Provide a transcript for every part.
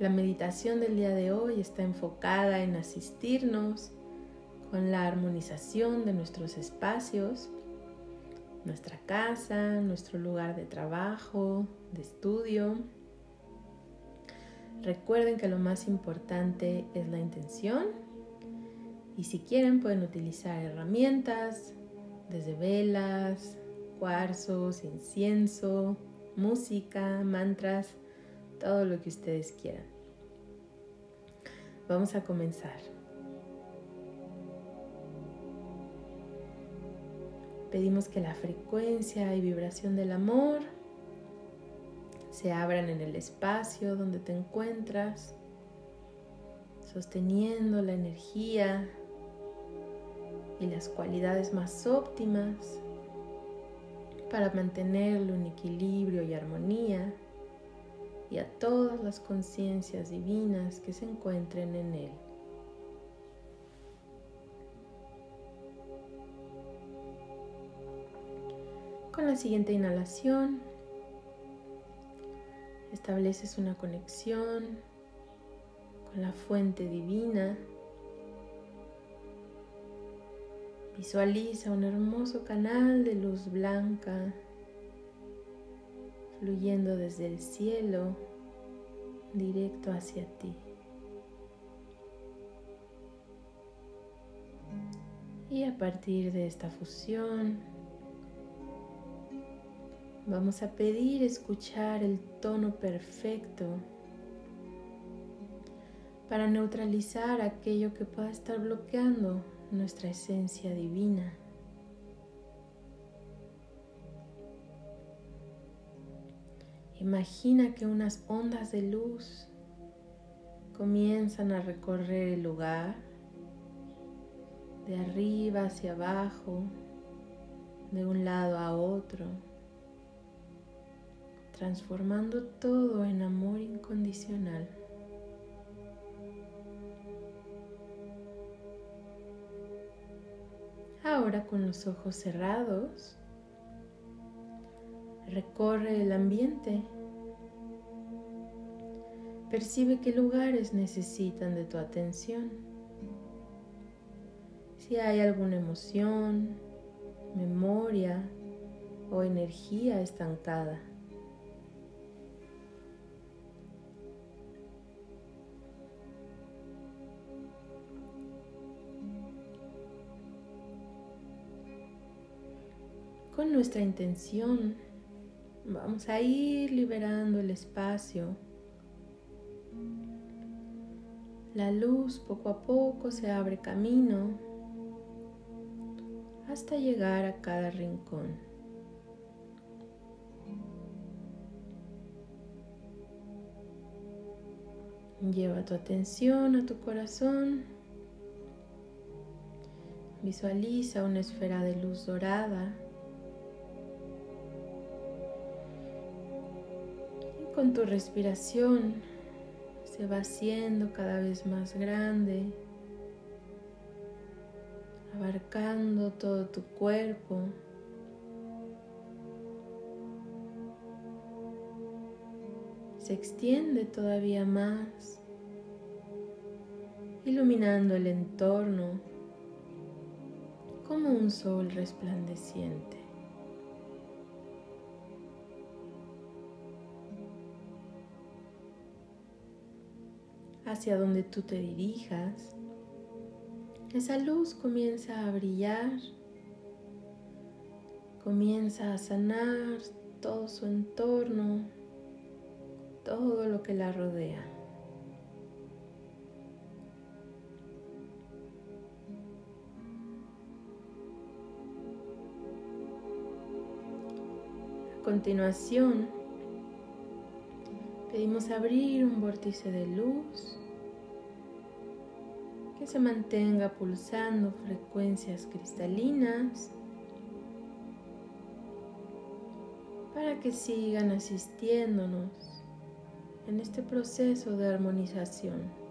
La meditación del día de hoy está enfocada en asistirnos con la armonización de nuestros espacios, nuestra casa, nuestro lugar de trabajo, de estudio. Recuerden que lo más importante es la intención y si quieren pueden utilizar herramientas desde velas, cuarzos, incienso, música, mantras, todo lo que ustedes quieran. Vamos a comenzar. Pedimos que la frecuencia y vibración del amor se abran en el espacio donde te encuentras, sosteniendo la energía y las cualidades más óptimas para mantenerlo en equilibrio y armonía y a todas las conciencias divinas que se encuentren en él. Con la siguiente inhalación, estableces una conexión con la fuente divina. Visualiza un hermoso canal de luz blanca fluyendo desde el cielo directo hacia ti. Y a partir de esta fusión, Vamos a pedir escuchar el tono perfecto para neutralizar aquello que pueda estar bloqueando nuestra esencia divina. Imagina que unas ondas de luz comienzan a recorrer el lugar de arriba hacia abajo, de un lado a otro transformando todo en amor incondicional. Ahora con los ojos cerrados, recorre el ambiente. Percibe qué lugares necesitan de tu atención. Si hay alguna emoción, memoria o energía estancada. con nuestra intención vamos a ir liberando el espacio. La luz poco a poco se abre camino hasta llegar a cada rincón. Lleva tu atención a tu corazón. Visualiza una esfera de luz dorada con tu respiración se va haciendo cada vez más grande, abarcando todo tu cuerpo. Se extiende todavía más, iluminando el entorno como un sol resplandeciente. Hacia donde tú te dirijas, esa luz comienza a brillar, comienza a sanar todo su entorno, todo lo que la rodea. A continuación, pedimos abrir un vórtice de luz que se mantenga pulsando frecuencias cristalinas para que sigan asistiéndonos en este proceso de armonización.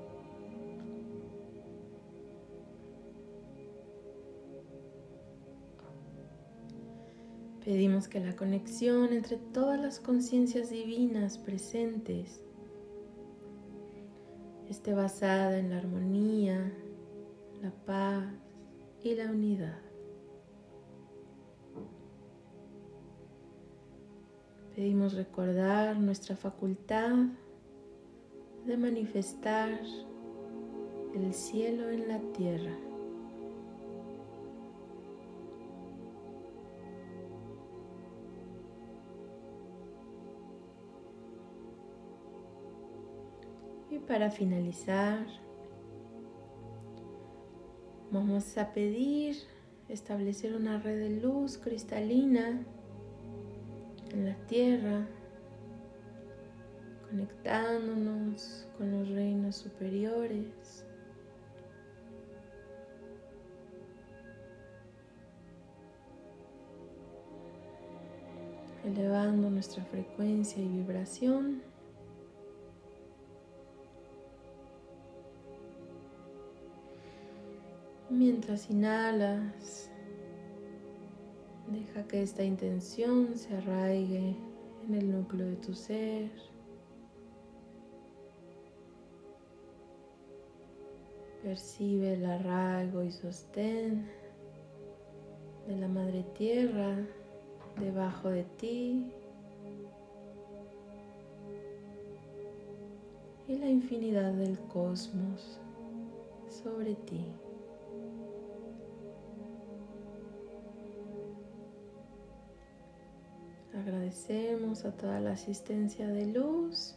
Pedimos que la conexión entre todas las conciencias divinas presentes esté basada en la armonía, la paz y la unidad. Pedimos recordar nuestra facultad de manifestar el cielo en la tierra. Y para finalizar, vamos a pedir establecer una red de luz cristalina en la tierra, conectándonos con los reinos superiores. elevando nuestra frecuencia y vibración. Mientras inhalas, deja que esta intención se arraigue en el núcleo de tu ser. Percibe el arraigo y sostén de la Madre Tierra debajo de ti y la infinidad del cosmos sobre ti. Agradecemos a toda la asistencia de luz.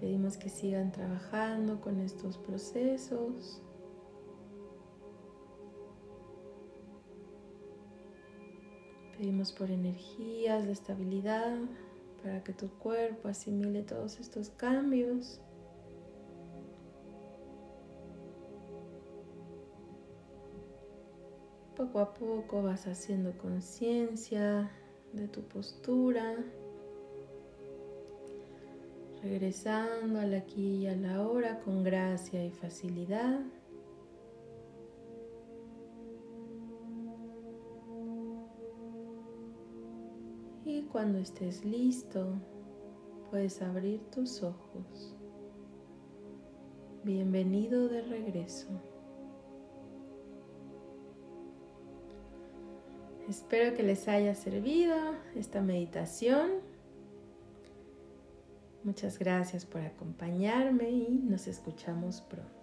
Pedimos que sigan trabajando con estos procesos. Pedimos por energías de estabilidad para que tu cuerpo asimile todos estos cambios. Poco a poco vas haciendo conciencia de tu postura, regresando al aquí y a la hora con gracia y facilidad. Y cuando estés listo, puedes abrir tus ojos. Bienvenido de regreso. Espero que les haya servido esta meditación. Muchas gracias por acompañarme y nos escuchamos pronto.